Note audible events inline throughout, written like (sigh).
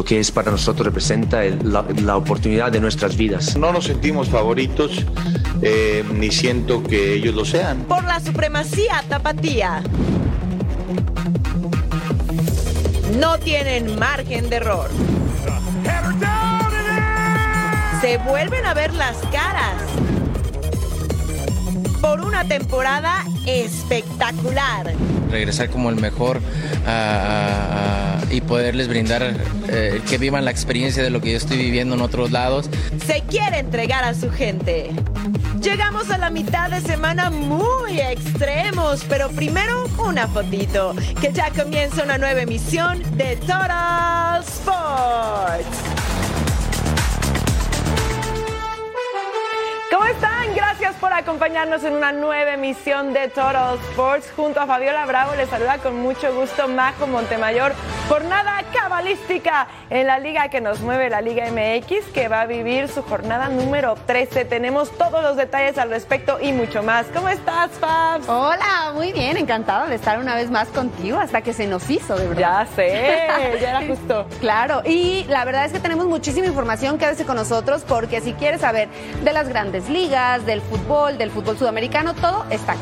Lo que es para nosotros representa el- la, la oportunidad de nuestras vidas. No nos sentimos favoritos, eh, ni siento que ellos lo sean. Por la supremacía tapatía. No tienen margen de error. Se vuelven a ver las caras. Por una temporada espectacular. regresar como el mejor ah, ah, ah, y poderles brindar eh, que vivan la experiencia de lo que yo estoy viviendo en otros lados. se quiere entregar a su gente. Llegamos a la mitad de semana muy extremos, pero primero una fotito, que ya comienza una nueva emisión de Total Sports. Por acompañarnos en una nueva emisión de Total Sports. Junto a Fabiola Bravo les saluda con mucho gusto Majo Montemayor. Jornada cabalística en la liga que nos mueve, la Liga MX, que va a vivir su jornada número 13. Tenemos todos los detalles al respecto y mucho más. ¿Cómo estás, Fabs? Hola, muy bien, encantada de estar una vez más contigo hasta que se nos hizo, de verdad. Ya sé, ya era justo. (laughs) Claro, y la verdad es que tenemos muchísima información, quédese con nosotros porque si quieres saber de las grandes ligas, del fútbol, del fútbol sudamericano, todo está aquí.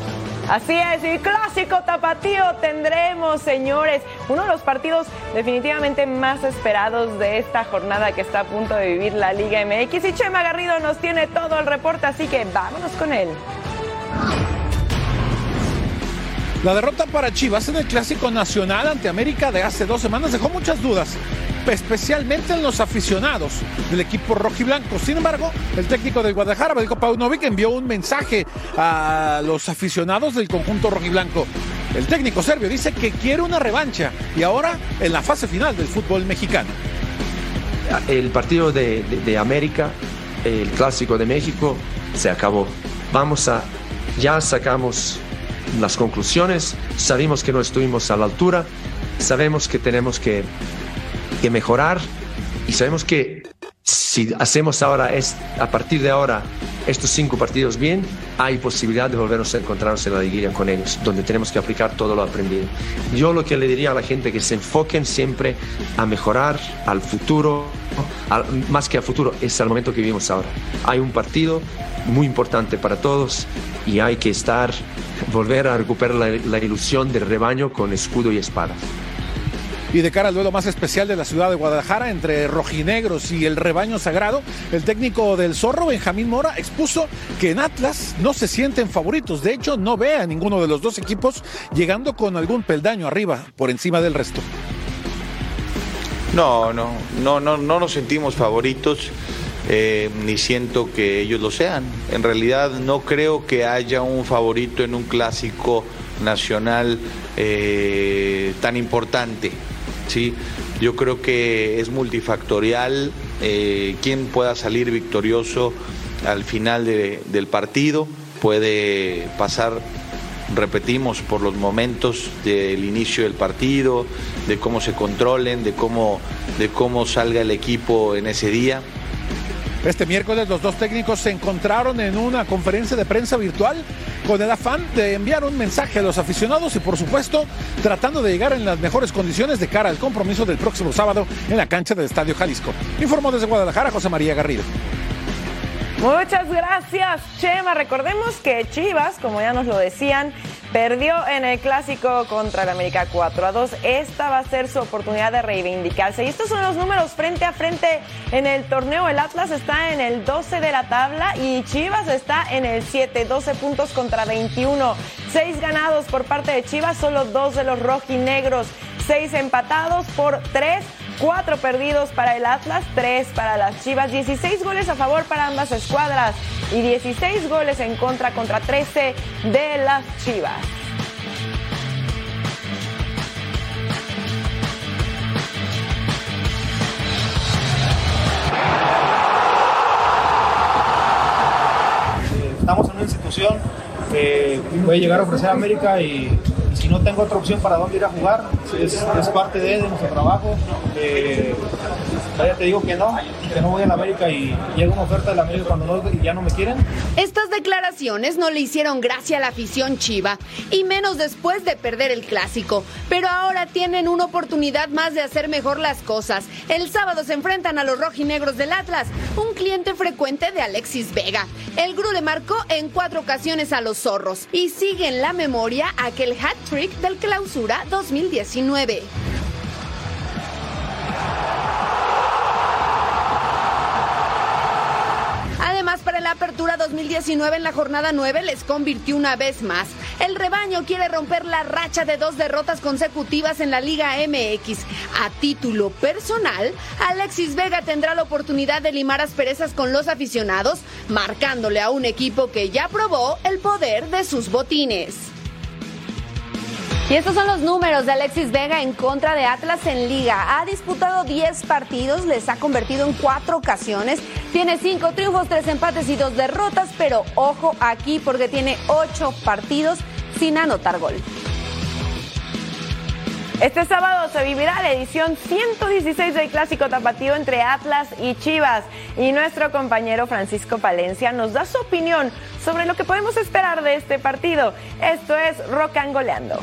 Así es, y clásico tapatío tendremos, señores. Uno de los partidos definitivamente más esperados de esta jornada que está a punto de vivir la Liga MX. Y Chema Garrido nos tiene todo el reporte, así que vámonos con él. La derrota para Chivas en el Clásico Nacional ante América de hace dos semanas dejó muchas dudas, especialmente en los aficionados del equipo rojiblanco. Sin embargo, el técnico del Guadalajara, Belko Paunovic, envió un mensaje a los aficionados del conjunto rojiblanco. El técnico serbio dice que quiere una revancha y ahora en la fase final del fútbol mexicano. El partido de, de- de América, el clásico de México, se acabó. Vamos a, ya sacamos las conclusiones, sabemos que no estuvimos a la altura, sabemos que tenemos que, que mejorar y sabemos que si hacemos ahora, es, a partir de ahora, estos cinco partidos bien, hay posibilidad de volvernos a encontrarnos en la liguilla con ellos, donde tenemos que aplicar todo lo aprendido. Yo lo que le diría a la gente que se enfoquen siempre a mejorar al futuro, más que al futuro, es al momento que vivimos ahora. Hay un partido muy importante para todos y hay que estar, volver a recuperar la ilusión del rebaño con escudo y espada. Y de cara al duelo más especial de la ciudad de Guadalajara entre rojinegros y el rebaño sagrado, el técnico del zorro, Benjamín Mora, expuso que en Atlas no se sienten favoritos. De hecho, no ve a ninguno de los dos equipos llegando con algún peldaño arriba, por encima del resto. No, no, no, no, no nos sentimos favoritos, eh, ni siento que ellos lo sean. En realidad no creo que haya un favorito en un clásico nacional eh, tan importante. ¿Sí? Yo creo que es multifactorial eh, quién pueda salir victorioso al final de- del partido. Puede pasar repetimos por los momentos del inicio del partido, de cómo se controlen, de cómo, de cómo salga el equipo en ese día. Este miércoles los dos técnicos se encontraron en una conferencia de prensa virtual con el afán de enviar un mensaje a los aficionados y por supuesto tratando de llegar en las mejores condiciones de cara al compromiso del próximo sábado en la cancha del Estadio Jalisco. Informó desde Guadalajara José María Garrido. Muchas gracias, Chema. Recordemos que Chivas, como ya nos lo decían, Perdió en el clásico contra el América 4 a 2. Esta va a ser su oportunidad de reivindicarse. Y estos son los números frente a frente en el torneo. El Atlas está en el 12 de la tabla y Chivas está en el 7, 12 puntos contra 21. 6 ganados por parte de Chivas, solo 2 de los rojinegros. 6 empatados por 3 4 perdidos para el Atlas, 3 para las Chivas, 16 goles a favor para ambas escuadras y 16 goles en contra contra 13 de las Chivas. Estamos en una institución que puede llegar a ofrecer a América y no tengo otra opción para dónde ir a jugar, es, es parte de, de, nuestro trabajo. Eh, te digo que no, que no voy a la América y llega una oferta de la América cuando no, ya no me quieren. Estas declaraciones no le hicieron gracia a la afición chiva, y menos después de perder el clásico. Pero ahora tienen una oportunidad más de hacer mejor las cosas. El sábado se enfrentan a los rojinegros del Atlas, un cliente frecuente de Alexis Vega. El Gru le marcó en cuatro ocasiones a los zorros y sigue en la memoria aquel hat trick del clausura 2019. 2019 en la jornada 9 les convirtió una vez más. El rebaño quiere romper la racha de dos derrotas consecutivas en la Liga MX. A título personal, Alexis Vega tendrá la oportunidad de limar asperezas con los aficionados, marcándole a un equipo que ya probó el poder de sus botines. Y estos son los números de Alexis Vega en contra de Atlas en liga. Ha disputado 10 partidos, les ha convertido en cuatro ocasiones. Tiene 5 triunfos, 3 empates y 2 derrotas, pero ojo aquí porque tiene 8 partidos sin anotar gol. Este sábado se vivirá la edición 116 del Clásico Tapatío entre Atlas y Chivas. Y nuestro compañero Francisco Palencia nos da su opinión sobre lo que podemos esperar de este partido. Esto es Rocangoleando.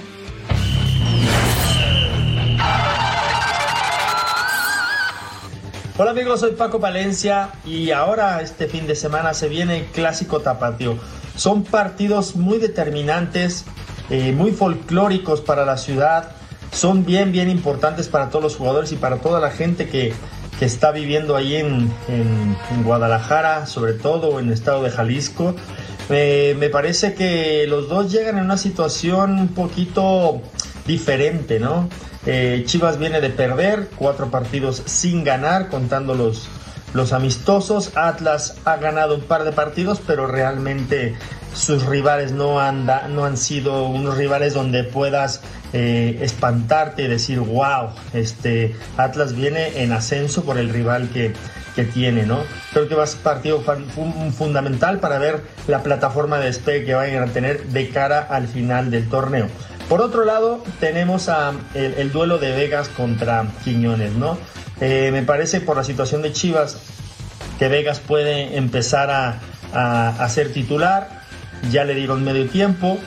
Hola amigos, soy Paco Palencia y ahora este fin de semana se viene el Clásico Tapatío. Son partidos muy determinantes, eh, muy folclóricos para la ciudad, son bien, bien importantes para todos los jugadores y para toda la gente que, que está viviendo ahí en, en, Guadalajara, sobre todo en el estado de Jalisco. Eh, me parece que los dos llegan en una situación un poquito diferente, ¿no? Eh, Chivas viene de perder cuatro partidos sin ganar, contando los, los amistosos. Atlas ha ganado un par de partidos, pero realmente sus rivales no han, da, no han sido unos rivales donde puedas eh, espantarte y decir, wow, este Atlas viene en ascenso por el rival que, que tiene, ¿no? Creo que va a ser partido fundamental para ver la plataforma de despegue que vayan a tener de cara al final del torneo. Por otro lado, tenemos a el, el duelo de Vegas contra Quiñones, ¿no? Eh, me parece por la situación de Chivas que Vegas puede empezar a, a, a ser titular. Ya le dieron medio tiempo.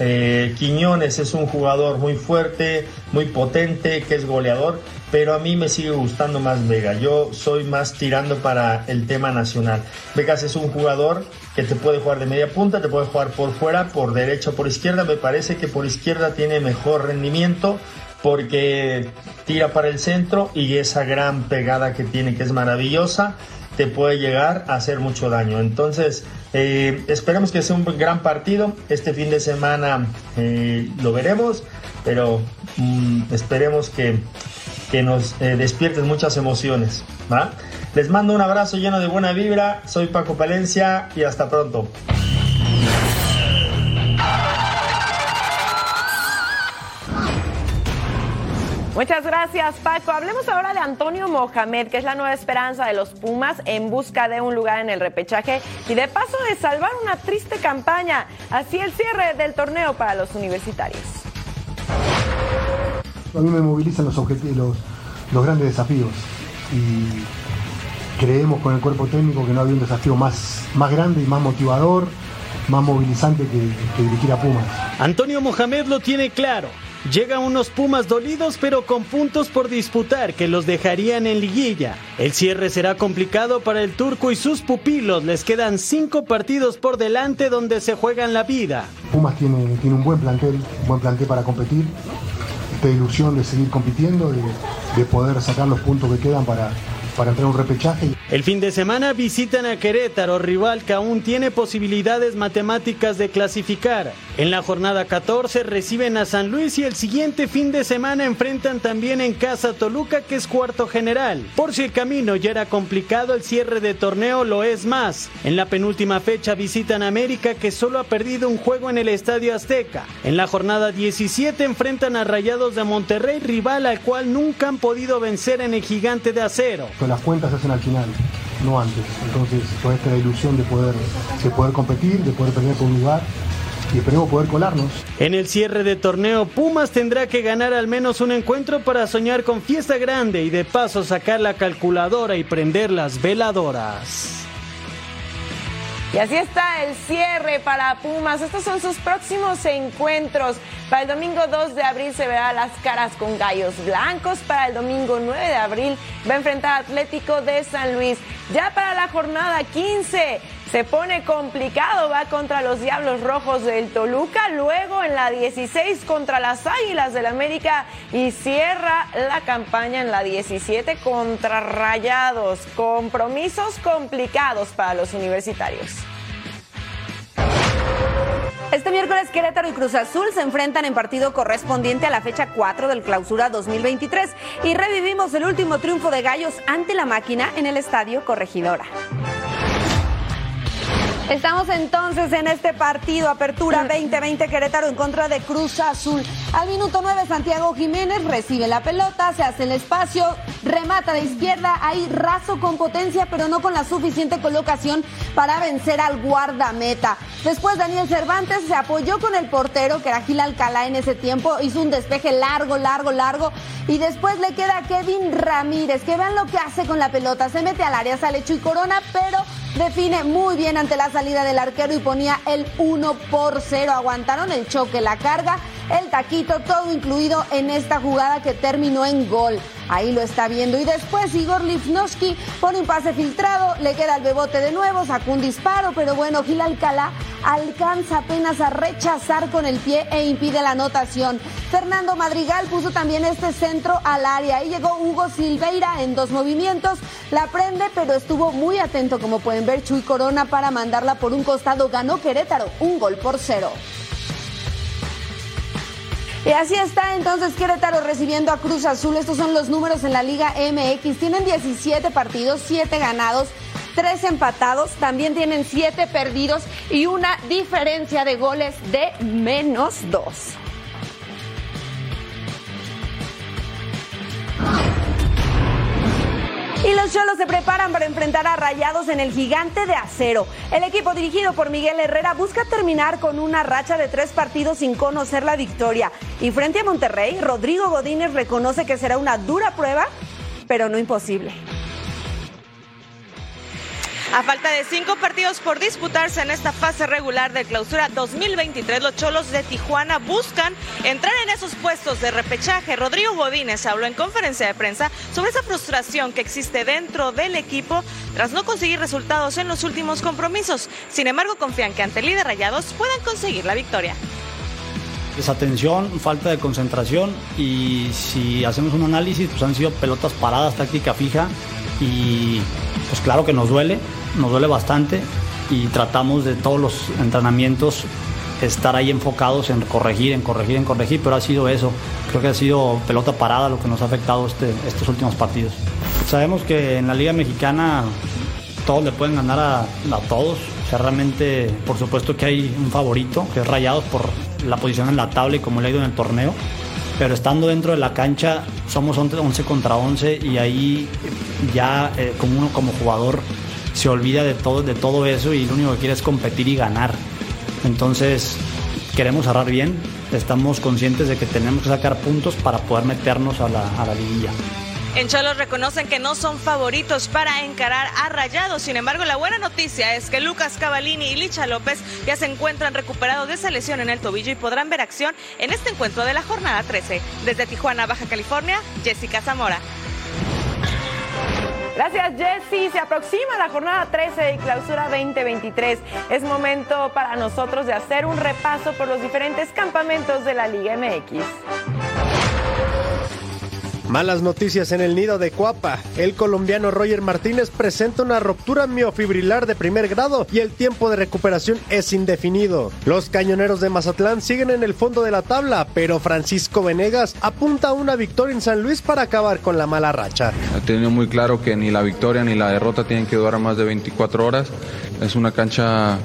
Eh, Quiñones es un jugador muy fuerte, muy potente, que es goleador, pero a mí me sigue gustando más Vega. Yo soy más tirando para el tema nacional. Vegas es un jugador que te puede jugar de media punta, te puede jugar por fuera, por derecha por izquierda. Me parece que por izquierda tiene mejor rendimiento porque tira para el centro y esa gran pegada que tiene que es maravillosa te puede llegar a hacer mucho daño. Entonces, eh, esperemos que sea un gran partido. Este fin de semana eh, lo veremos, pero mm, esperemos que, que nos eh, despierten muchas emociones. Les mando un abrazo lleno de buena vibra. Soy Paco Palencia y hasta pronto. Muchas gracias, Paco. Hablemos ahora de Antonio Mohamed, que es la nueva esperanza de los Pumas en busca de un lugar en el repechaje y de paso de salvar una triste campaña. Así el cierre del torneo para los universitarios. A mí me movilizan los, los, los grandes desafíos y creemos con el cuerpo técnico que no había un desafío más, más grande y más motivador, más movilizante que, que dirigir a Pumas. Antonio Mohamed lo tiene claro Llegan unos Pumas dolidos pero con puntos por disputar que los dejarían en liguilla. El cierre será complicado para el turco y sus pupilos. Les quedan cinco partidos por delante donde se juegan la vida. Pumas tiene, tiene un buen plantel, un buen plantel para competir. Esta ilusión de seguir compitiendo, de, de poder sacar los puntos que quedan para, para entrar a un repechaje. El fin de semana visitan a Querétaro, rival que aún tiene posibilidades matemáticas de clasificar. En la jornada 14 reciben a San Luis y el siguiente fin de semana enfrentan también en casa Toluca que es cuarto general. Por si el camino ya era complicado, el cierre de torneo lo es más. En la penúltima fecha visitan a América que solo ha perdido un juego en el Estadio Azteca. En la jornada 17 enfrentan a Rayados de Monterrey, rival al cual nunca han podido vencer en el gigante de acero. Las cuentas hacen al final, no antes. Entonces, toda esta ilusión de poder, de poder competir, de poder pelear por un lugar y esperemos poder colarnos. En el cierre de torneo, Pumas tendrá que ganar al menos un encuentro para soñar con fiesta grande y de paso sacar la calculadora y prender las veladoras. Y así está el cierre para Pumas. Estos son sus próximos encuentros. Para el domingo 2 de abril se verá las caras con Gallos Blancos. Para el domingo 9 de abril va a enfrentar Atlético de San Luis. Ya para la jornada 15 se pone complicado, va contra los Diablos Rojos del Toluca, luego en la 16 contra las Águilas del América y cierra la campaña en la 17 contra Rayados. Compromisos complicados para los universitarios. Este miércoles Querétaro y Cruz Azul se enfrentan en partido correspondiente a la fecha 4 del clausura 2023 y revivimos el último triunfo de Gallos ante la máquina en el Estadio Corregidora. Estamos entonces en este partido, Apertura 2020 Querétaro en contra de Cruz Azul. Al minuto 9 Santiago Jiménez recibe la pelota, se hace el espacio, remata de izquierda, ahí raso con potencia, pero no con la suficiente colocación para vencer al guardameta. Después Daniel Cervantes se apoyó con el portero, que era Gil Alcalá en ese tiempo, hizo un despeje largo, largo, largo, y después le queda Kevin Ramírez, que vean lo que hace con la pelota, se mete al área, sale Chuy Corona, pero define muy bien ante la salida del arquero y ponía el 1 por 0. Aguantaron el choque, la carga, el taquito, todo incluido en esta jugada que terminó en gol. Ahí lo está viendo. Y después Igor Lifnowski pone un pase filtrado, le queda el bebote de nuevo, sacó un disparo, pero bueno, Gil Alcalá alcanza apenas a rechazar con el pie e impide la anotación. Fernando Madrigal puso también este centro al área. Ahí llegó Hugo Silveira en dos movimientos, la prende, pero estuvo muy atento, como pueden ver, Chuy Corona para mandarla por un costado. Ganó Querétaro, un gol por cero. Y así está entonces Querétaro recibiendo a Cruz Azul. Estos son los números en la Liga MX. Tienen 17 partidos, 7 ganados, 3 empatados. También tienen 7 perdidos y una diferencia de goles de menos 2. Y los Cholos se preparan para enfrentar a Rayados en el gigante de acero. El equipo dirigido por Miguel Herrera busca terminar con una racha de tres partidos sin conocer la victoria. Y frente a Monterrey, Rodrigo Godínez reconoce que será una dura prueba, pero no imposible. A falta de cinco partidos por disputarse en esta fase regular de clausura 2023, los Cholos de Tijuana buscan entrar en esos puestos de repechaje. Rodrigo Godínez habló en conferencia de prensa sobre esa frustración que existe dentro del equipo tras no conseguir resultados en los últimos compromisos. Sin embargo, confían que ante el líder Rayados puedan conseguir la victoria. Desatención, falta de concentración y si hacemos un análisis, pues han sido pelotas paradas, táctica fija y pues claro que nos duele, nos duele bastante y tratamos de todos los entrenamientos estar ahí enfocados en corregir, en corregir, en corregir, pero ha sido eso. Creo que ha sido pelota parada lo que nos ha afectado este, estos últimos partidos. Sabemos que en la Liga Mexicana todos le pueden ganar a, todos. O sea, realmente, por supuesto que hay un favorito, que es Rayados por la posición en la tabla y como le ha ido en el torneo. Pero estando dentro de la cancha, somos 11 contra 11 y ahí ya eh, como uno como jugador se olvida de todo, de todo eso y lo único que quiere es competir y ganar. Entonces, queremos cerrar bien, estamos conscientes de que tenemos que sacar puntos para poder meternos a la, a la liguilla. En Cholos reconocen que no son favoritos para encarar a Rayados. Sin embargo, la buena noticia es que Lucas Cavallini y Licha López ya se encuentran recuperados de esa lesión en el tobillo y podrán ver acción en este encuentro de la jornada 13. Desde Tijuana, Baja California, Jessica Zamora. Gracias, Jessy. Se aproxima la jornada 13 de clausura 2023. Es momento para nosotros de hacer un repaso por los diferentes campamentos de la Liga MX. Malas noticias en el nido de Cuapa. El colombiano Roger Martínez presenta una ruptura miofibrilar de primer grado y el tiempo de recuperación es indefinido. Los cañoneros de Mazatlán siguen en el fondo de la tabla, pero Francisco Venegas apunta a una victoria en San Luis para acabar con la mala racha. Ha tenido muy claro que ni la victoria ni la derrota tienen que durar más de 24 horas. Es una cancha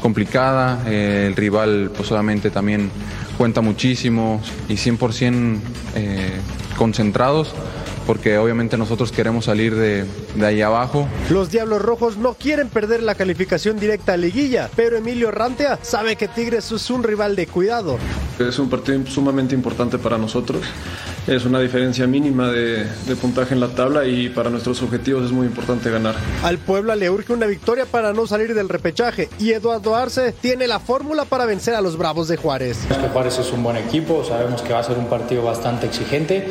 complicada, eh, el rival pues obviamente también cuenta muchísimo y 100% eh, concentrados porque obviamente nosotros queremos salir de, de, ahí abajo. Los Diablos Rojos no quieren perder la calificación directa a liguilla, pero Emilio Rantea sabe que Tigres es un rival de cuidado. Es un partido sumamente importante para nosotros. Es una diferencia mínima de, de puntaje en la tabla y para nuestros objetivos es muy importante ganar. Al Puebla le urge una victoria para no salir del repechaje y Eduardo Arce tiene la fórmula para vencer a los Bravos de Juárez. Que Juárez es un buen equipo, sabemos que va a ser un partido bastante exigente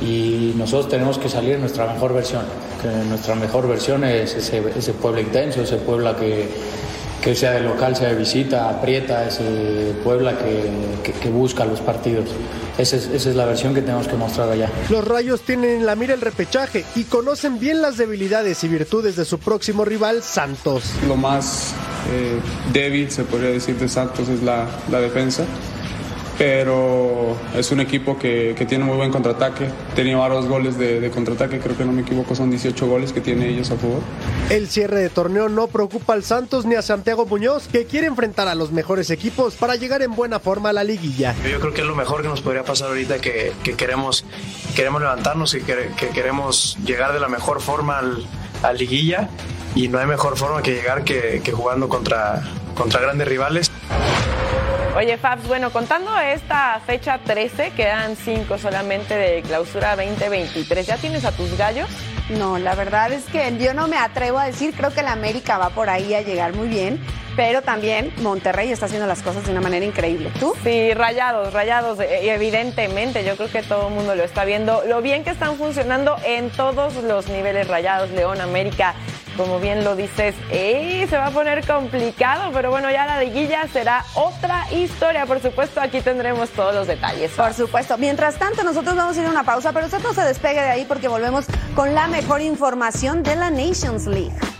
y nosotros tenemos que salir en nuestra mejor versión. Que nuestra mejor versión es ese, ese Puebla intenso, ese Puebla que, que sea de local, sea de visita, aprieta, ese Puebla que, que, que busca los partidos. Esa es, esa es, la versión que tenemos que mostrar allá. Los Rayos tienen en la mira el repechaje y conocen bien las debilidades y virtudes de su próximo rival, Santos. Lo más eh, débil, se podría decir, de Santos es la, la defensa pero es un equipo que, que, tiene muy buen contraataque. Ha tenido varios goles de, de, contraataque, creo que no me equivoco, son 18 goles que tiene ellos a favor. El cierre de torneo no preocupa al Santos ni a Santiago Muñoz, que quiere enfrentar a los mejores equipos para llegar en buena forma a la liguilla. Yo creo que es lo mejor que nos podría pasar ahorita, que, que queremos, queremos levantarnos y que, que, queremos llegar de la mejor forma al, a liguilla. Y no hay mejor forma que llegar que, jugando contra, contra grandes rivales. Oye, Fabs, bueno, contando esta fecha 13, quedan 5 solamente de clausura 2023. ¿Ya tienes a tus gallos? No, la verdad es que yo no me atrevo a decir, creo que la América va por ahí a llegar muy bien, pero también Monterrey está haciendo las cosas de una manera increíble. ¿Tú? Sí, rayados, rayados, y evidentemente, yo creo que todo el mundo lo está viendo, lo bien que están funcionando en todos los niveles rayados, León, América, como bien lo dices, ¡eh! se va a poner complicado, pero bueno, ya la liguilla será otra historia. Por supuesto, aquí tendremos todos los detalles. Por supuesto. Mientras tanto, nosotros vamos a ir a una pausa, pero usted no se despegue de ahí porque volvemos con la mejor información de la Nations League.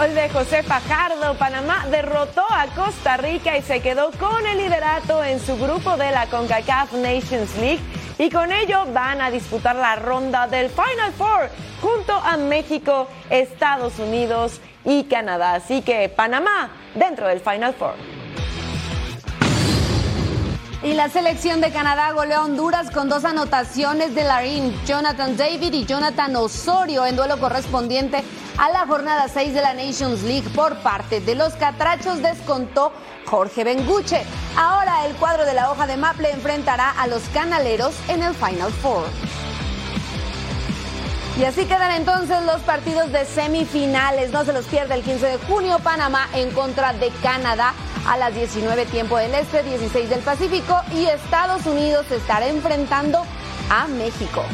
Gol de José Fajardo, Panamá derrotó a Costa Rica y se quedó con el liderato en su grupo de la CONCACAF Nations League y con ello van a disputar la ronda del Final Four junto a México, Estados Unidos y Canadá. Así que Panamá dentro del Final Four. Y la selección de Canadá goleó a Honduras con dos anotaciones de Larín, Jonathan David y Jonathan Osorio en duelo correspondiente a la jornada 6 de la Nations League por parte de los Catrachos descontó Jorge Benguche. Ahora el cuadro de la hoja de Maple enfrentará a los Canaleros en el Final Four. Y así quedan entonces los partidos de semifinales. No se los pierda el 15 de junio, Panamá en contra de Canadá a las 19 tiempo del Este, 16 del Pacífico y Estados Unidos estará enfrentando a México.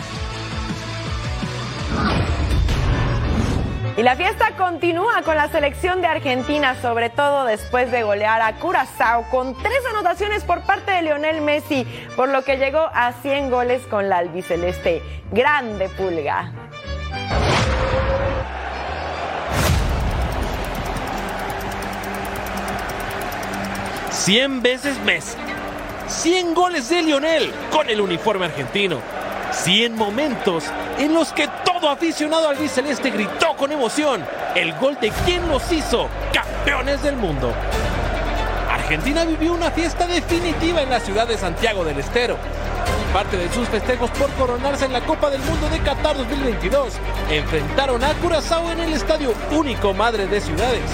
Y la fiesta continúa con la selección de Argentina, sobre todo después de golear a Curazao con tres anotaciones por parte de Lionel Messi, por lo que llegó a 100 goles con la albiceleste. Grande pulga. Cien veces Messi. 100 goles de Lionel con el uniforme argentino. 100 momentos en los que todo aficionado al biceleste gritó con emoción el gol de quien los hizo campeones del mundo. Argentina vivió una fiesta definitiva en la ciudad de Santiago del Estero. Parte de sus festejos por coronarse en la Copa del Mundo de Qatar 2022 enfrentaron a Curazao en el estadio único Madre de Ciudades,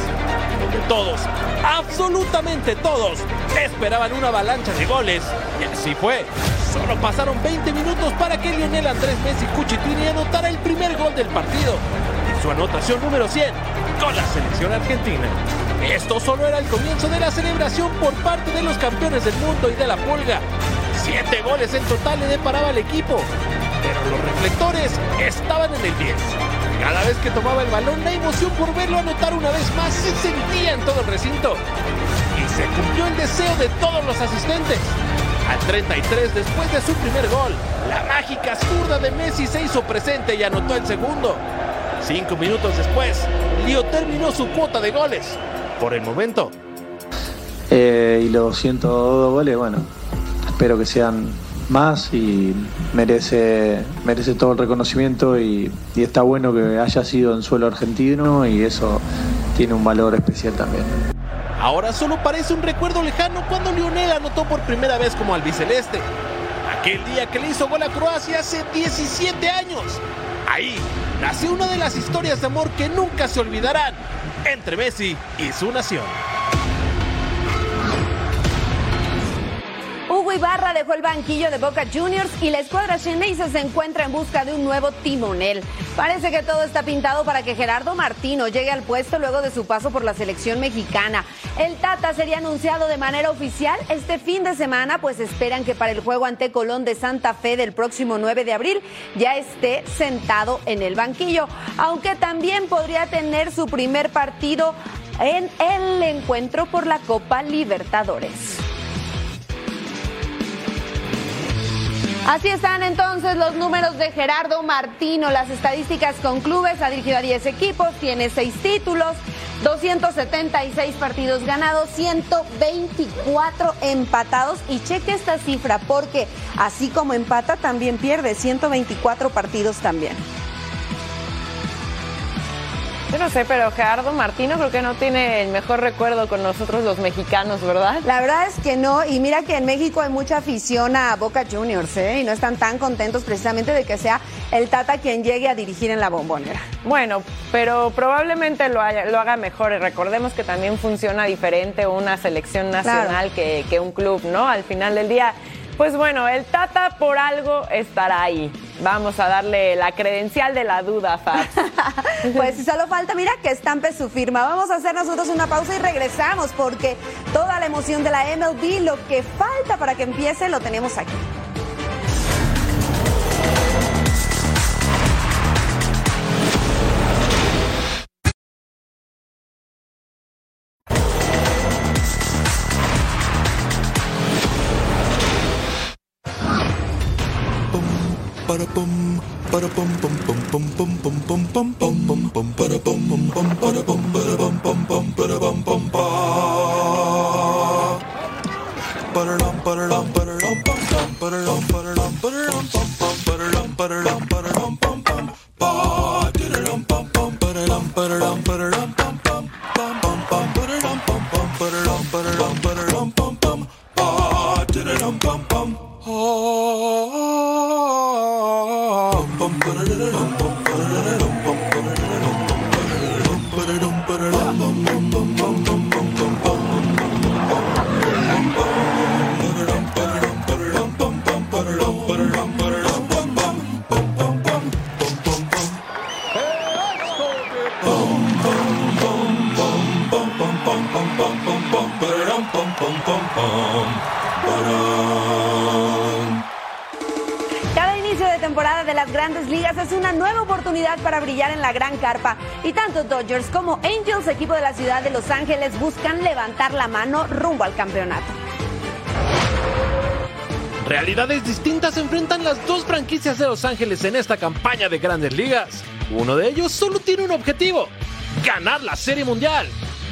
todos, absolutamente todos, esperaban una avalancha de goles y así fue. Solo pasaron 20 minutos para que Lionel Andrés Messi Cuchitini anotara el primer gol del partido y su anotación número 100 con la selección argentina. Esto solo era el comienzo de la celebración por parte de los campeones del mundo y de la pulga. Siete goles en total le deparaba al equipo, pero los reflectores estaban en el 10. Cada vez que tomaba el balón, la emoción por verlo anotar una vez más se sentía en todo el recinto. Y se cumplió el deseo de todos los asistentes. Al 33 después de su primer gol, la mágica zurda de Messi se hizo presente y anotó el segundo. Cinco minutos después, Lío terminó su cuota de goles. Por el momento. Eh, y los 102 goles, bueno, espero que sean más y merece, merece todo el reconocimiento y, y está bueno que haya sido en suelo argentino y eso tiene un valor especial también. Ahora solo parece un recuerdo lejano cuando Lionel anotó por primera vez como albiceleste. Aquel día que le hizo gol a Croacia hace 17 años. Ahí nació una de las historias de amor que nunca se olvidarán entre Messi y su nación. Ibarra dejó el banquillo de Boca Juniors y la escuadra Xeneize se encuentra en busca de un nuevo timonel. Parece que todo está pintado para que Gerardo Martino llegue al puesto luego de su paso por la selección mexicana. El Tata sería anunciado de manera oficial este fin de semana, pues esperan que para el juego ante Colón de Santa Fe del próximo 9 de abril ya esté sentado en el banquillo, aunque también podría tener su primer partido en el encuentro por la Copa Libertadores. Así están entonces los números de Gerardo Martino, las estadísticas con clubes, ha dirigido a 10 equipos, tiene 6 títulos, 276 partidos ganados, 124 empatados y cheque esta cifra porque así como empata también pierde 124 partidos también. Yo no sé, pero Gerardo Martino creo que no tiene el mejor recuerdo con nosotros los mexicanos, ¿verdad? La verdad es que no, y mira que en México hay mucha afición a Boca Juniors, ¿eh? Y no están tan contentos precisamente de que sea el Tata quien llegue a dirigir en la bombonera. Bueno, pero probablemente lo, haya- lo haga mejor. Y recordemos que también funciona diferente una selección nacional que, que un club, ¿no? Al final del día. Pues bueno, el Tata por algo estará ahí. Vamos a darle la credencial de la duda, Fabs. (laughs) Pues si solo falta, mira, que estampe su firma. Vamos a hacer nosotros una pausa y regresamos porque toda la emoción de la MLB, lo que falta para que empiece, lo tenemos aquí. Bye. Grandes ligas es una nueva oportunidad para brillar en la gran carpa. Y tanto Dodgers como Angels, equipo de la ciudad de Los Ángeles, buscan levantar la mano rumbo al campeonato. Realidades distintas enfrentan las dos franquicias de Los Ángeles en esta campaña de grandes ligas. Uno de ellos solo tiene un objetivo, ganar la Serie Mundial.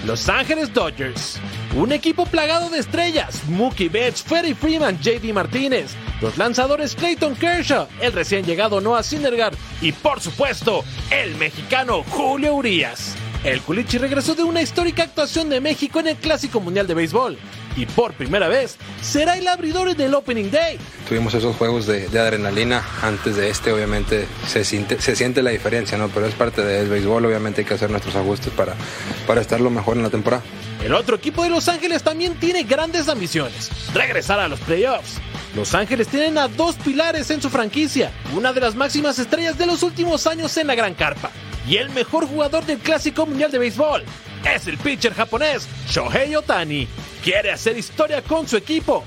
Los Ángeles Dodgers. Un equipo plagado de estrellas, Mookie Betts, Freddie Freeman, JD Martínez, los lanzadores Clayton Kershaw, el recién llegado Noah Syndergaard y por supuesto, el mexicano Julio Urias. El Culichi regresó de una histórica actuación de México en el Clásico Mundial de Béisbol y por primera vez será el abridor en el Opening Day. Tuvimos esos juegos de, de adrenalina antes de este, obviamente se siente, se siente la diferencia, ¿no? Pero es parte del béisbol, obviamente hay que hacer nuestros ajustes para, para estar lo mejor en la temporada. El otro equipo de Los Ángeles también tiene grandes ambiciones, regresar a los playoffs. Los Ángeles tienen a dos pilares en su franquicia, una de las máximas estrellas de los últimos años en la Gran Carpa y el mejor jugador del Clásico Mundial de Béisbol. Es el pitcher japonés Shohei Otani. Quiere hacer historia con su equipo.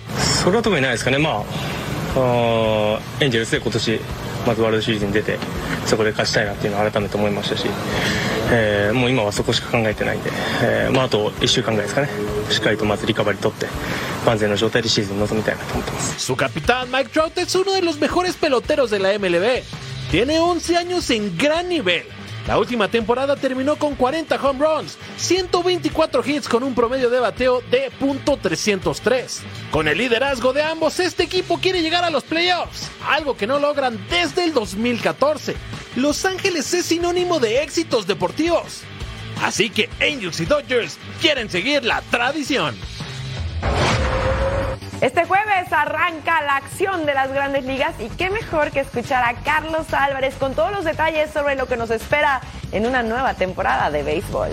ま、ずワールドシリーズに出て、そこで勝ちたいなっていうのを改めて思いましたし、えーもう今はそこしか考えてないんで、えーまあ、あと1週間ぐらいですかね、しっかりとまずリカバリー取って、万全の状態でシーズン臨みたいなと思ってます。Su capitán Mike Trout es uno de los mejores peloteros de la MLB. Tiene 11 años en gran nivel. La última temporada terminó con 40 home runs, 124 hits con un promedio de bateo de .303. Con el liderazgo de ambos, este equipo quiere llegar a los playoffs, algo que no logran desde el 2014. Los Ángeles es sinónimo de éxitos deportivos. Así que Angels y Dodgers quieren seguir la tradición. Este jueves arranca la acción de las grandes ligas y qué mejor que escuchar a Carlos Álvarez con todos los detalles sobre lo que nos espera en una nueva temporada de béisbol.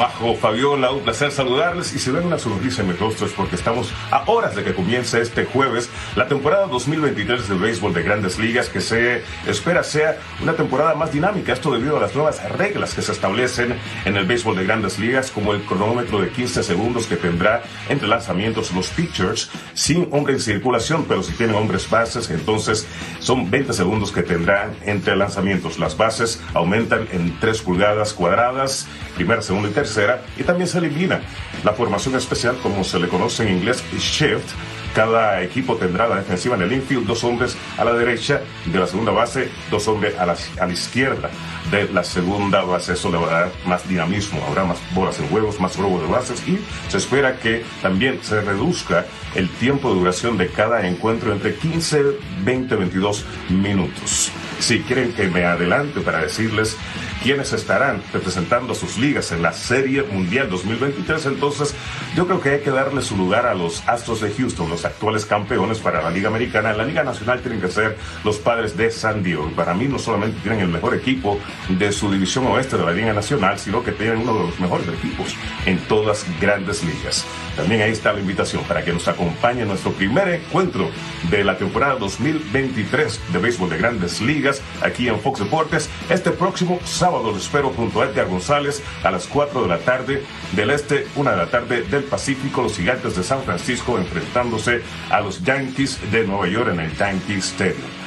Bajo Fabiola, un placer saludarles y si ven una sonrisa en mi rostro es porque estamos a horas de que comience este jueves la temporada 2023 del béisbol de grandes ligas que se espera sea una temporada más dinámica, esto debido a las nuevas reglas que se establecen en el béisbol de grandes ligas como el cronómetro de 15 segundos que tendrá entre lanzamientos los pitchers sin hombre en circulación, pero si tienen hombres bases entonces son 20 segundos que tendrán entre lanzamientos. Las bases aumentan en 3 pulgadas cuadradas, primera, segunda y tercera, y también se elimina la formación especial, como se le conoce en inglés, shift. Cada equipo tendrá la defensiva en el infield, dos hombres a la derecha de la segunda base, dos hombres a la, a la izquierda de la segunda base. Eso le va a dar más dinamismo, habrá más bolas en huevos, más robo de bases y se espera que también se reduzca el tiempo de duración de cada encuentro entre 15, 20, 22 minutos. Si quieren que me adelante para decirles quiénes estarán representando a sus ligas en la Serie Mundial 2023, entonces yo creo que hay que darle su lugar a los Astros de Houston, los actuales campeones para la Liga Americana. En la Liga Nacional tienen que ser los padres de San Diego. Para mí no solamente tienen el mejor equipo de su división oeste de la Liga Nacional, sino que tienen uno de los mejores equipos en todas grandes ligas. También ahí está la invitación para que nos acompañe en nuestro primer encuentro de la temporada 2023 de béisbol de grandes ligas aquí en Fox Deportes. Este próximo sábado lo espero junto a Edgar González a las 4 de la tarde del este, 1 de la tarde del Pacífico, los gigantes de San Francisco enfrentándose a los Yankees de Nueva York en el Yankee Stadium.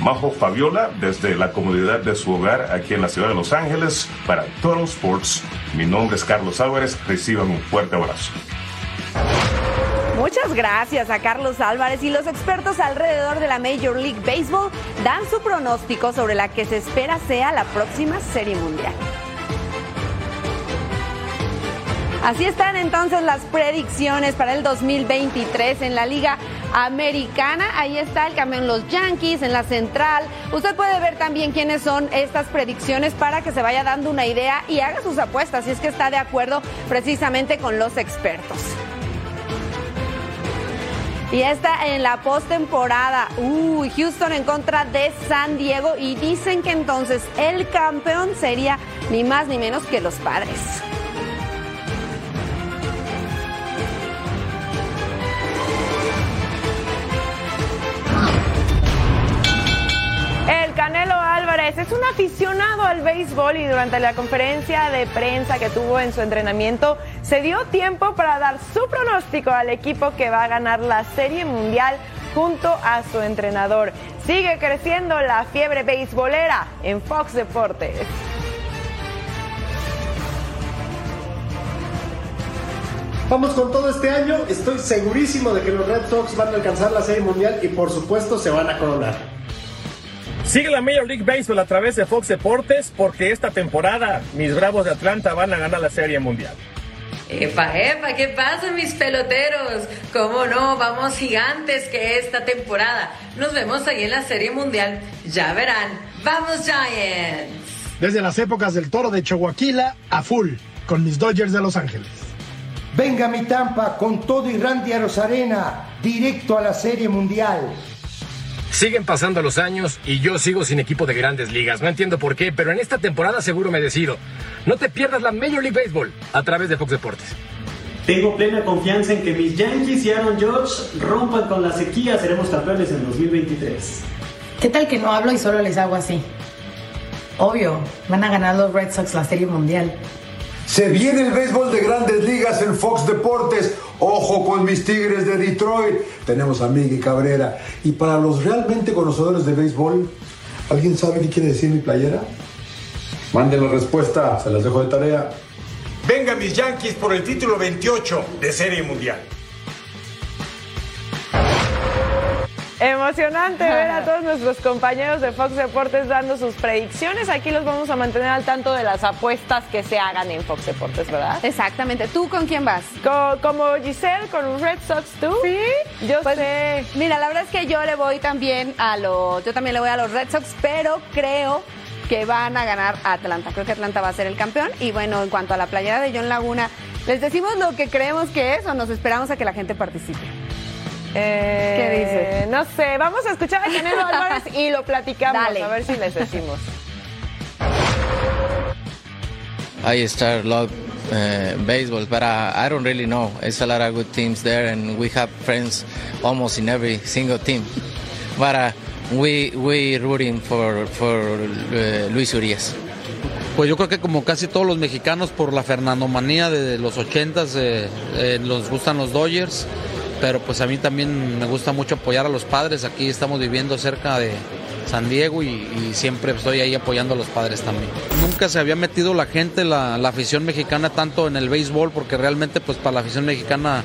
Majo Fabiola, desde la comodidad de su hogar aquí en la ciudad de Los Ángeles, para Total Sports. Mi nombre es Carlos Álvarez. Reciban un fuerte abrazo. Muchas gracias a Carlos Álvarez y los expertos alrededor de la Major League Baseball dan su pronóstico sobre la que se espera sea la próxima Serie Mundial. Así están entonces las predicciones para el 2023 en la Liga Americana. Ahí está el campeón los Yankees en la central. Usted puede ver también quiénes son estas predicciones para que se vaya dando una idea y haga sus apuestas si es que está de acuerdo precisamente con los expertos. Y está en la postemporada. Uy, Houston en contra de San Diego. Y dicen que entonces el campeón sería ni más ni menos que los padres. Canelo Álvarez es un aficionado al béisbol y durante la conferencia de prensa que tuvo en su entrenamiento se dio tiempo para dar su pronóstico al equipo que va a ganar la Serie Mundial junto a su entrenador. Sigue creciendo la fiebre beisbolera en Fox Deportes. Vamos con todo este año. Estoy segurísimo de que los Red Sox van a alcanzar la Serie Mundial y por supuesto se van a coronar. Sigue la Major League Baseball a través de Fox Deportes porque esta temporada mis Bravos de Atlanta van a ganar la Serie Mundial. Epa, epa, ¿qué pasa mis peloteros? ¿Cómo no? Vamos gigantes que esta temporada. Nos vemos ahí en la Serie Mundial. Ya verán. ¡Vamos Giants! Desde las épocas del toro de Chihuahua a full, con mis Dodgers de Los Ángeles. Venga mi Tampa con todo y Randy directo a la Serie Mundial. Siguen pasando los años y yo sigo sin equipo de grandes ligas. No entiendo por qué, pero en esta temporada seguro me decido. No te pierdas la Major League Baseball a través de Fox Deportes. Tengo plena confianza en que mis Yankees y Aaron Judge rompan con la sequía. Seremos campeones en 2023. ¿Qué tal que no hablo y solo les hago así? Obvio, van a ganar los Red Sox la Serie Mundial. Se viene el béisbol de grandes ligas en Fox Deportes. Ojo con mis Tigres de Detroit. Tenemos a Miguel Cabrera. Y para los realmente conocedores de béisbol, ¿alguien sabe qué quiere decir mi playera? Manden la respuesta, se las dejo de tarea. Venga mis Yankees por el título 28 de Serie Mundial. Emocionante ver a (laughs) todos nuestros compañeros de Fox Deportes dando sus predicciones. Aquí los vamos a mantener al tanto de las apuestas que se hagan en Fox Deportes, ¿verdad? Exactamente. ¿Tú con quién vas? Co- como Giselle con Red Sox, ¿tú? Sí. Yo Pues, sé. Mira, la verdad es que yo le voy también a los, yo también le voy a los Red Sox, pero creo que van a ganar a Atlanta. Creo que Atlanta va a ser el campeón. Y bueno, en cuanto a la playera de John Laguna, ¿les decimos lo que creemos que es o nos esperamos a que la gente participe? Eh, ¿Qué dices? No sé, vamos a escuchar a Canelo Álvarez y lo platicamos. Dale. A ver si les decimos. I start love uh, baseball, but uh, I don't really know. It's a lot of good teams there, and we have friends almost in every single team. But uh, we we rooting for for uh, Luis Urias. Pues yo creo que como casi todos los mexicanos por la Fernandomanía de los 80 eh, eh, nos gustan los Dodgers, pero pues a mí también me gusta mucho apoyar a los padres. Aquí estamos viviendo cerca de San Diego y, siempre estoy ahí apoyando a los padres también. Nunca se había metido la gente, la, la afición mexicana tanto en el béisbol, porque realmente pues para la afición mexicana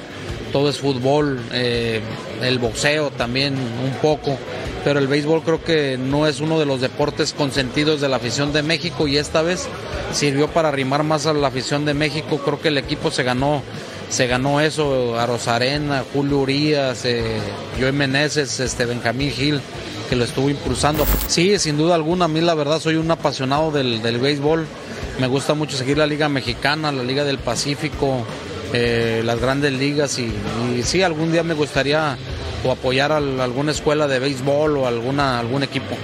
todo es fútbol, eh, el boxeo también un poco, pero el béisbol creo que no es uno de los deportes consentidos de la afición de México y esta vez sirvió para arrimar más a la afición de México. Creo que el equipo se ganó, se ganó eso, a Rosarena, Julio Urias, eh, Joey Meneses, este Benjamín Gil que lo estuvo impulsando. Sí, sin duda alguna, a mí la verdad soy un apasionado del, del béisbol. Me gusta mucho seguir la Liga Mexicana, la Liga del Pacífico, eh, las grandes ligas y, sí, algún día me gustaría o apoyar a alguna escuela de béisbol o alguna, algún equipo.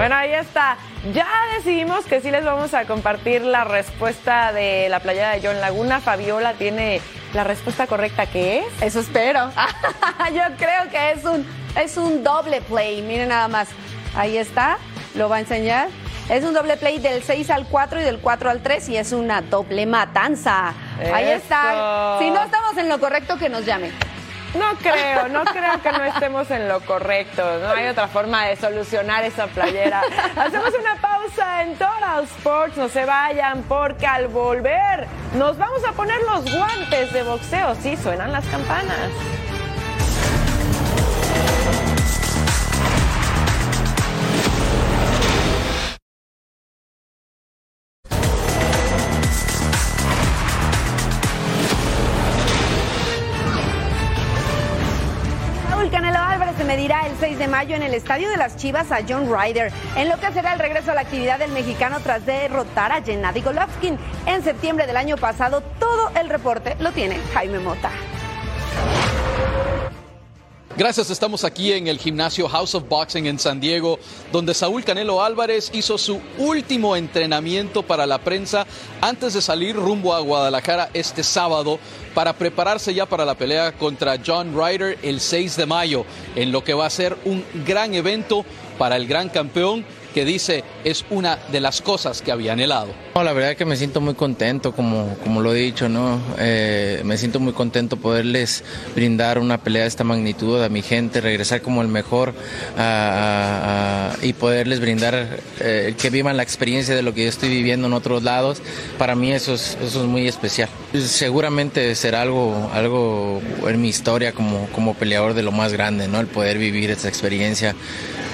Bueno, ahí está. Ya decidimos que sí les vamos a compartir la respuesta de la playera de John Laguna. Fabiola tiene la respuesta correcta que es. Eso espero. (laughs) Yo creo que es un, es un doble play. Miren nada más. Ahí está. Lo va a enseñar. Es un doble play del 6 al 4 y del 4 al 3 y es una doble matanza. Ahí está. Si no estamos en lo correcto, que nos llame. No creo, no creo que no estemos en lo correcto. No hay otra forma de solucionar esa playera. Hacemos una pausa en Total Sports. No se vayan porque al volver nos vamos a poner los guantes de boxeo. Sí, suenan las campanas. En el Estadio de las Chivas a John Ryder, en lo que será el regreso a la actividad del mexicano tras derrotar a Gennady Golovkin en septiembre del año pasado. Todo el reporte lo tiene Jaime Mota. Gracias, estamos aquí en el gimnasio House of Boxing en San Diego, donde Saúl Canelo Álvarez hizo su último entrenamiento para la prensa antes de salir rumbo a Guadalajara este sábado para prepararse ya para la pelea contra John Ryder el 6 de mayo, en lo que va a ser un gran evento para el gran campeón que dice es una de las cosas que había anhelado. La verdad es que me siento muy contento, como, como lo he dicho, ¿no? Eh, me siento muy contento poderles brindar una pelea de esta magnitud a mi gente, regresar como el mejor a- y poderles brindar eh, que vivan la experiencia de lo que yo estoy viviendo en otros lados. Para mí eso es, eso es muy especial. Seguramente será algo, algo en mi historia como, como peleador de lo más grande, ¿no? El poder vivir esta experiencia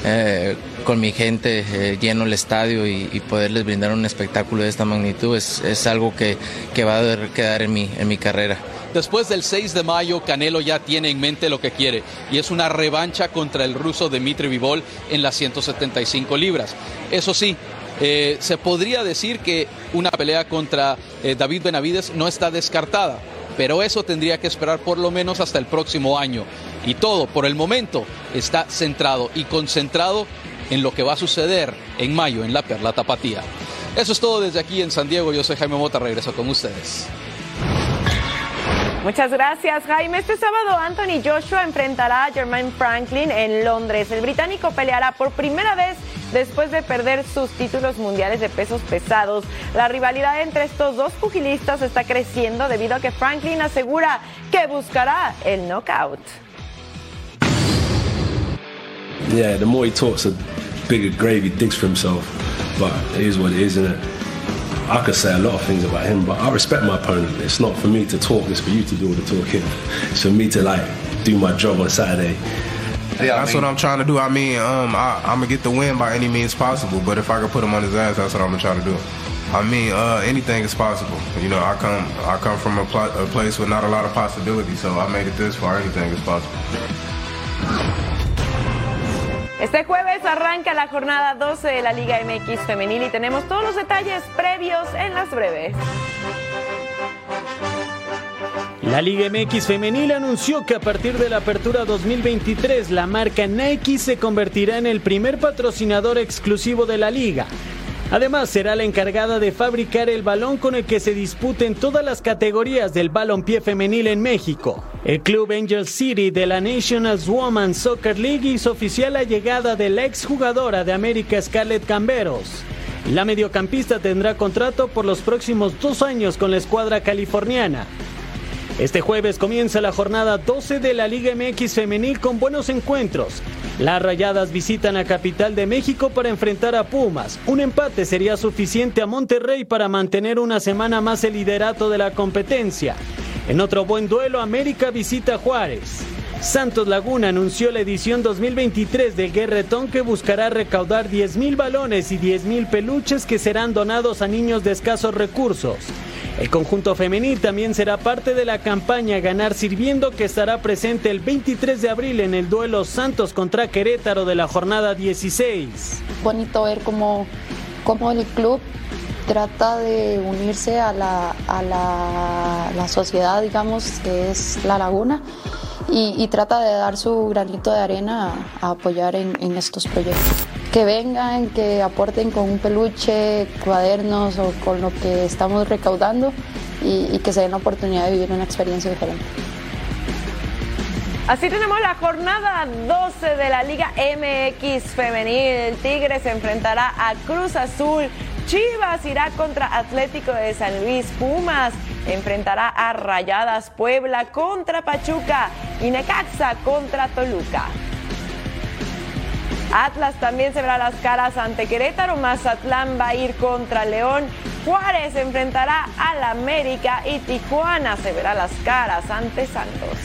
eh, con mi gente, eh, lleno el estadio y, poderles brindar un espectáculo de esta magnitud es, es algo que, que va a quedar en mi, en mi carrera. Después del 6 de mayo, Canelo ya tiene en mente lo que quiere y es una revancha contra el ruso Dmitry Vivol en las 175 libras. Eso sí, eh, se podría decir que una pelea contra eh, David Benavides no está descartada, pero eso tendría que esperar por lo menos hasta el próximo año. Y todo, por el momento, está centrado y concentrado en lo que va a suceder en mayo en la Perla Tapatía. Eso es todo desde aquí en San Diego. Yo soy Jaime Mota, regreso con ustedes. Muchas gracias, Jaime. Este sábado Anthony Joshua enfrentará a Jermaine Franklin en Londres. El británico peleará por primera vez después de perder sus títulos mundiales de pesos pesados. La rivalidad entre estos dos pugilistas está creciendo debido a que Franklin asegura que buscará el knockout. Yeah, the more he talks, the bigger grave he digs for himself. But it is what it is, isn't it? I could say a lot of things about him, but I respect my opponent. It's not for me to talk, it's for you to do all the talking. It's for me to like do my job on Saturday. Yeah, that's what I'm trying to do. I mean, um, I, I'm gonna get the win by any means possible. But if I can put him on his ass, that's what I'm gonna try to do. I mean, uh, anything is possible. You know, I come, I come from a, pl- a place with not a lot of possibilities, so I made it this far. Anything is possible. Este jueves arranca la jornada 12 de la Liga MX femenil y tenemos todos los detalles previos en las breves. La Liga MX femenil anunció que a partir de la apertura 2023 la marca Nike se convertirá en el primer patrocinador exclusivo de la liga. Además, será la encargada de fabricar el balón con el que se disputen todas las categorías del balompié femenil en México. El club Angel City de la National Women's Soccer League hizo oficial la llegada de la exjugadora de América Scarlett Camberos. La mediocampista tendrá contrato por los próximos dos años con la escuadra californiana. Este jueves comienza la jornada 12 de la Liga MX femenil con buenos encuentros. Las Rayadas visitan a Capital de México para enfrentar a Pumas. Un empate sería suficiente a Monterrey para mantener una semana más el liderato de la competencia. En otro buen duelo, América visita Juárez. Santos Laguna anunció la edición 2023 del Guerretón que buscará recaudar 10.000 balones y 10.000 peluches que serán donados a niños de escasos recursos. El conjunto femenil también será parte de la campaña Ganar Sirviendo que estará presente el 23 de abril en el duelo Santos contra Querétaro de la jornada 16. bonito ver cómo, cómo el club trata de unirse a la, a la sociedad, digamos, que es La Laguna, y, trata de dar su granito de arena a, apoyar en, estos proyectos. Que vengan, que aporten con un peluche, cuadernos o con lo que estamos recaudando y, y que se den la oportunidad de vivir una experiencia diferente. Así tenemos la jornada 12 de la Liga MX femenil. El Tigre se enfrentará a Cruz Azul. Chivas irá contra Atlético de San Luis. Pumas enfrentará a Rayadas Puebla contra Pachuca y Necaxa contra Toluca. Atlas también se verá las caras ante Querétaro, Mazatlán va a ir contra León, Juárez enfrentará al América y Tijuana se verá las caras ante Santos.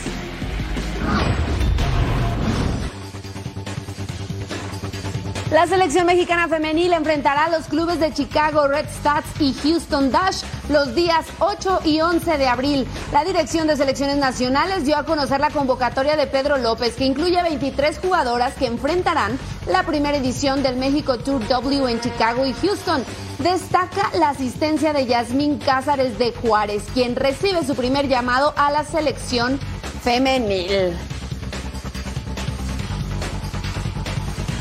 La selección mexicana femenil enfrentará a los clubes de Chicago Red Stats y Houston Dash los días 8 y 11 de abril. La Dirección de Selecciones Nacionales dio a conocer la convocatoria de Pedro López, que incluye 23 jugadoras que enfrentarán la primera edición del México Tour W en Chicago y Houston. Destaca la asistencia de Yasmín Cázares de Juárez, quien recibe su primer llamado a la selección femenil.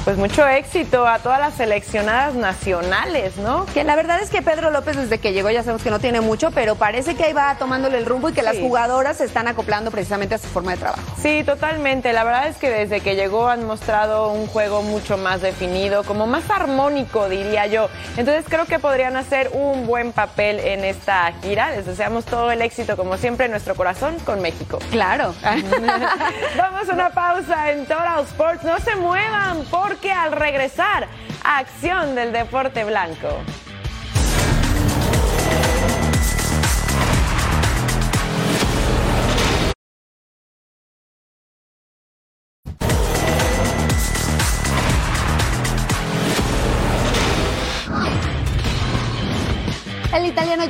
Pues mucho éxito a todas las seleccionadas nacionales, ¿no? Que la verdad es que Pedro López desde que llegó ya sabemos que no tiene mucho, pero parece que ahí va tomándole el rumbo y que las jugadoras se están acoplando precisamente a su forma de trabajo. Sí, totalmente. La verdad es que desde que llegó han mostrado un juego mucho más definido, como más armónico, diría yo. Entonces creo que podrían hacer un buen papel en esta gira. Les deseamos todo el éxito, como siempre, en nuestro corazón con México. Claro. (laughs) (laughs) Vamos a una pausa en Total Sports. No se muevan porque al regresar, acción del deporte blanco.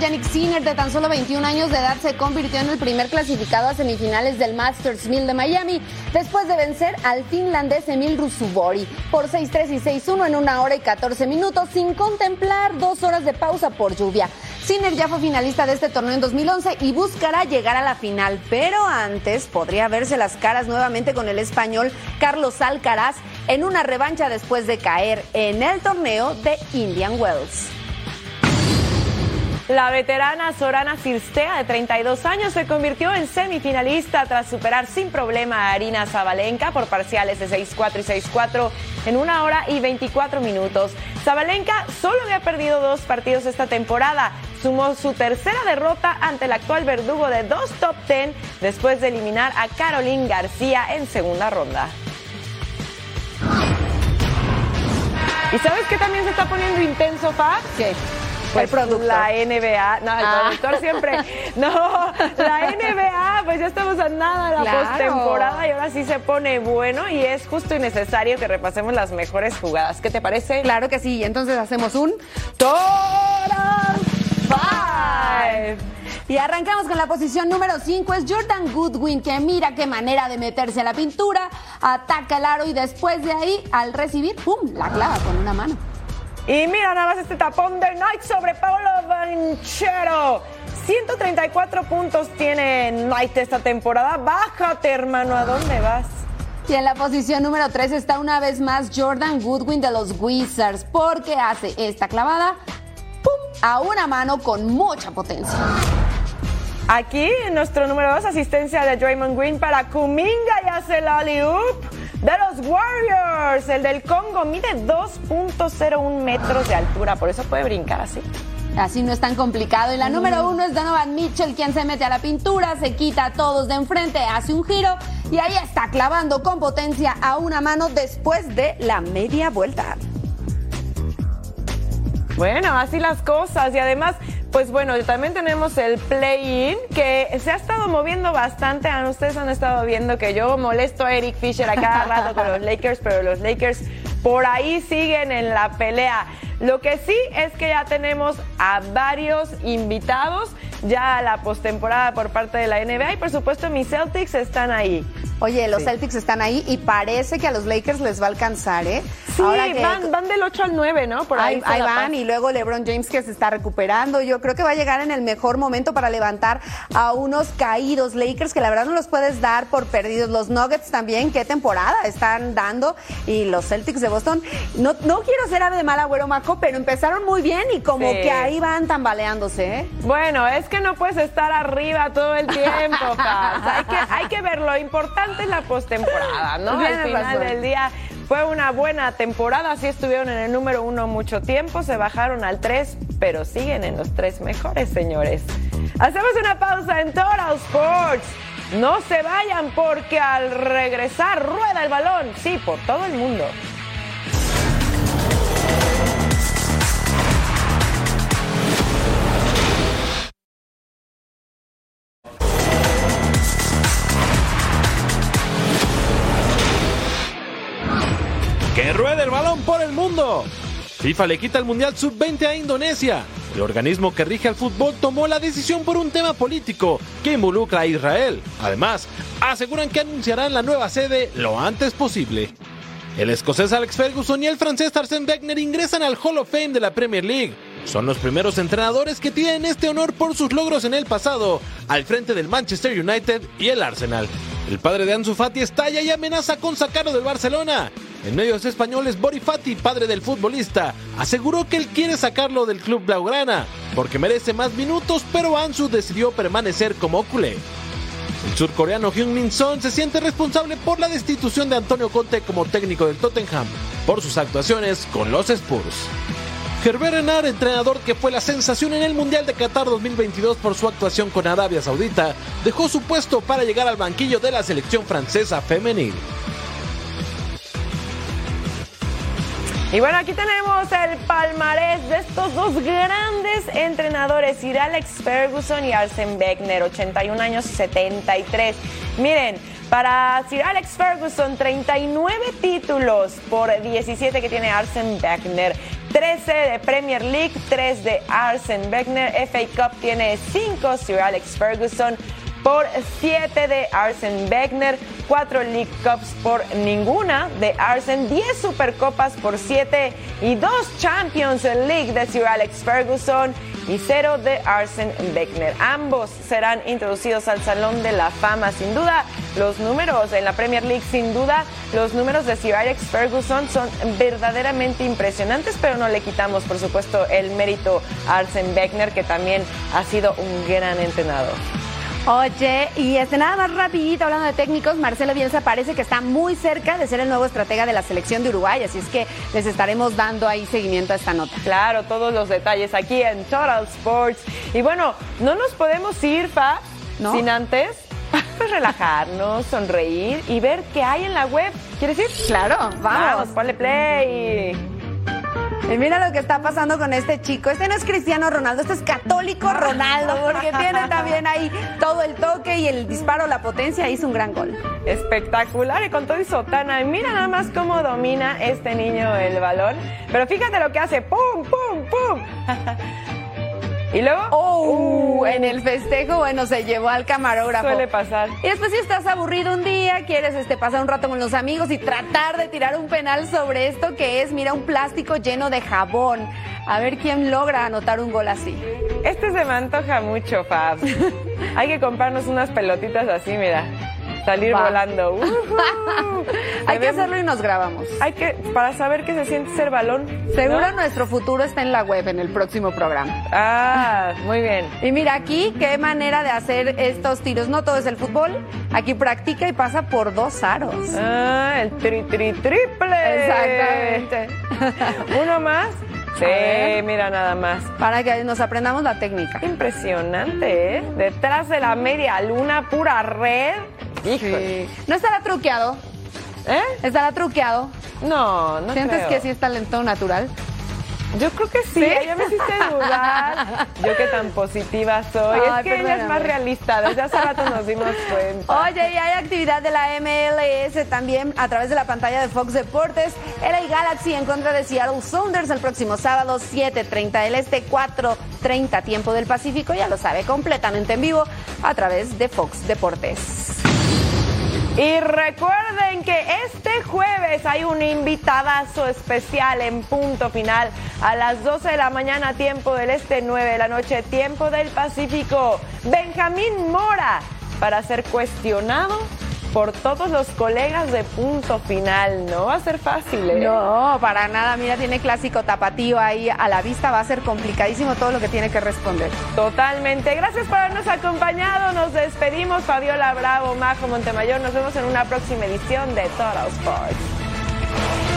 Yannick Sinner, de tan solo 21 años de edad, se convirtió en el primer clasificado a semifinales del Masters 1000 de Miami, después de vencer al finlandés Emil Rusubori por 6-3 y 6-1 en una hora y 14 minutos, sin contemplar dos horas de pausa por lluvia. Sinner ya fue finalista de este torneo en 2011 y buscará llegar a la final, pero antes podría verse las caras nuevamente con el español Carlos Alcaraz en una revancha después de caer en el torneo de Indian Wells. La veterana Sorana Cirstea, de 32 años, se convirtió en semifinalista tras superar sin problema a Arina Zabalenka por parciales de 6-4 y 6-4 en una hora y 24 minutos. Zabalenka solo había perdido dos partidos esta temporada. Sumó su tercera derrota ante el actual verdugo de dos top 10 después de eliminar a Caroline García en segunda ronda. ¿Y sabes qué también se está poniendo intenso, Fab? ¿Qué? Pues El productor. La NBA, no, el Ah. productor siempre. (laughs) No, la NBA, pues ya estamos a nada de la Claro. postemporada y ahora sí se pone bueno y es justo y necesario que repasemos las mejores jugadas. ¿Qué te parece? Claro que sí, entonces hacemos un Total Five. Y arrancamos con la posición número 5, es Jordan Goodwin, que mira qué manera de meterse a la pintura, ataca el aro y después de ahí, al recibir, ¡pum!, la clava con una mano. Y mira nada más este tapón de Knight sobre Paolo Banchero. 134 puntos tiene Knight esta temporada. Bájate, hermano, ¿a dónde vas? Y en la posición número 3 está una vez más Jordan Goodwin de los Wizards, porque hace esta clavada, ¡pum!, a una mano con mucha potencia. Aquí, en nuestro número 2, asistencia de Draymond Green para Kuminga y hace el alley-oop de los Warriors. El del Congo mide 2.01 metros de altura, por eso puede brincar así. Así no es tan complicado. Y la número uno es Donovan Mitchell, quien se mete a la pintura, se quita a todos de enfrente, hace un giro y ahí está clavando con potencia a una mano después de la media vuelta. Bueno, así las cosas. Y además, pues bueno, también tenemos el play-in que se ha estado moviendo bastante. Ah, Ustedes han estado viendo que yo molesto a Eric Fisher a cada rato con los Lakers, pero los Lakers por ahí siguen en la pelea. Lo que sí es que ya tenemos a varios invitados ya a la postemporada por parte de la NBA y por supuesto mis Celtics están ahí. Oye, los Sí. Celtics están ahí y parece que a los Lakers les va a alcanzar, ¿eh? Sí, van, van del 8 al 9, ¿no? Por ahí, ahí, van y luego LeBron James que se está recuperando. Yo creo que va a llegar en el mejor momento para levantar a unos caídos Lakers que la verdad no los puedes dar por perdidos. Los Nuggets también, qué temporada están dando y los Celtics de Boston. No, no quiero ser ave de mal agüero Maco, pero empezaron muy bien y como Sí. que ahí van tambaleándose, ¿eh? Bueno, es que no puedes estar arriba todo el tiempo, (laughs) Paz. Hay que, hay que ver, lo importante es la postemporada, ¿no? Al final razón. del día fue una buena temporada, sí estuvieron en el número uno mucho tiempo, se bajaron al tres, pero siguen en los tres mejores, señores. Hacemos una pausa en Total Sports. No se vayan porque al regresar rueda el balón, sí, por todo el mundo. ¡Que ruede el balón por el mundo! FIFA le quita el Mundial Sub-20 a Indonesia. El organismo que rige al fútbol tomó la decisión por un tema político que involucra a Israel. Además, aseguran que anunciarán la nueva sede lo antes posible. El escocés Alex Ferguson y el francés Arsène Wenger ingresan al Hall of Fame de la Premier League. Son los primeros entrenadores que tienen este honor por sus logros en el pasado, al frente del Manchester United y el Arsenal. El padre de Ansu Fati estalla y amenaza con sacarlo del Barcelona. En medios españoles, Bori Fati, padre del futbolista, aseguró que él quiere sacarlo del club blaugrana porque merece más minutos, pero Ansu decidió permanecer como culé. El surcoreano Hyun Min Son se siente responsable por la destitución de Antonio Conte como técnico del Tottenham por sus actuaciones con los Spurs. Herbert Renard, entrenador que fue la sensación en el Mundial de Qatar 2022 por su actuación con Arabia Saudita, dejó su puesto para llegar al banquillo de la selección francesa femenil. Y bueno, aquí tenemos el palmarés de estos dos grandes entrenadores, Sir Alex Ferguson y Arsene Beckner, 81 años y 73. Miren, para Sir Alex Ferguson, 39 títulos por 17 que tiene Arsene Beckner. 13 de Premier League, 3 de Arsene Beckner. FA Cup tiene 5 Sir Alex Ferguson por 7 de Arsene Beckner, 4 League Cups por ninguna de Arsene, 10 Supercopas por 7 y 2 Champions League de Sir Alex Ferguson y 0 de Arsene Beckner. Ambos serán introducidos al Salón de la Fama. Sin duda, los números en la Premier League, sin duda, los números de Sir Alex Ferguson son verdaderamente impresionantes, pero no le quitamos, por supuesto, el mérito a Arsene Beckner, que también ha sido un gran entrenador. Oye, y este nada más rapidito hablando de técnicos, Marcelo Bielsa parece que está muy cerca de ser el nuevo estratega de la selección de Uruguay, así es que les estaremos dando ahí seguimiento a esta nota. Claro, todos los detalles aquí en Total Sports. Y bueno, no nos podemos ir, Fa, sin antes pues relajarnos, sonreír y ver qué hay en la web. ¿Quieres ir? Claro, vamos. Vamos, ponle play. Y mira lo que está pasando con este chico. Este no es Cristiano Ronaldo, este es católico Ronaldo, porque tiene también ahí todo el toque y el disparo, la potencia. Hizo un gran gol. Espectacular y con todo y sotana. Y mira nada más cómo domina este niño el balón. Pero fíjate lo que hace. ¡Pum, pum, pum! (laughs) Y luego, oh, en el festejo, bueno, se llevó al camarógrafo. Suele pasar. Y después si estás aburrido un día, quieres este, pasar un rato con los amigos y tratar de tirar un penal sobre esto que es, mira, un plástico lleno de jabón. A ver quién logra anotar un gol así. Este se me antoja mucho, Fab. (laughs) Hay que comprarnos unas pelotitas así, mira. Salir Va. volando. (laughs) Hay que hacerlo y nos grabamos. Hay que, para saber qué se siente ser balón. Seguro ¿no? nuestro futuro está en la web en el próximo programa. Ah, muy bien. Y mira aquí, qué manera de hacer estos tiros. No todo es el fútbol. Aquí practica y pasa por dos aros. Ah, el tri, tri, triple. Exactamente. (laughs) ¿Uno más? Sí, mira nada más. Para que nos aprendamos la técnica. Impresionante, ¿eh? Detrás de la media luna, pura red. Sí. ¿No estará truqueado? ¿Eh? ¿Estará truqueado? No, no ¿Sientes creo. que sí es talento natural? Yo creo que sí, ¿Sí? ya me hiciste dudar. (laughs) Yo que tan positiva soy. Ay, es que ella es más realista. Desde hace rato nos dimos (laughs) cuenta. Oye, y hay actividad de la MLS también a través de la pantalla de Fox Deportes. LA Galaxy en contra de Seattle Sounders el próximo sábado, 7.30 del Este, 4.30 tiempo del Pacífico. Ya lo sabe, completamente en vivo a través de Fox Deportes. Y recuerden que este jueves hay un invitadazo especial en punto final a las 12 de la mañana, tiempo del este, 9 de la noche, tiempo del Pacífico. Benjamín Mora para ser cuestionado por todos los colegas de punto final. No va a ser fácil, ¿eh? No, para nada. Mira, tiene clásico tapatío ahí a la vista. Va a ser complicadísimo todo lo que tiene que responder. Totalmente. Gracias por habernos acompañado. Nos despedimos. Fabiola Bravo, Majo Montemayor. Nos vemos en una próxima edición de Total Sports.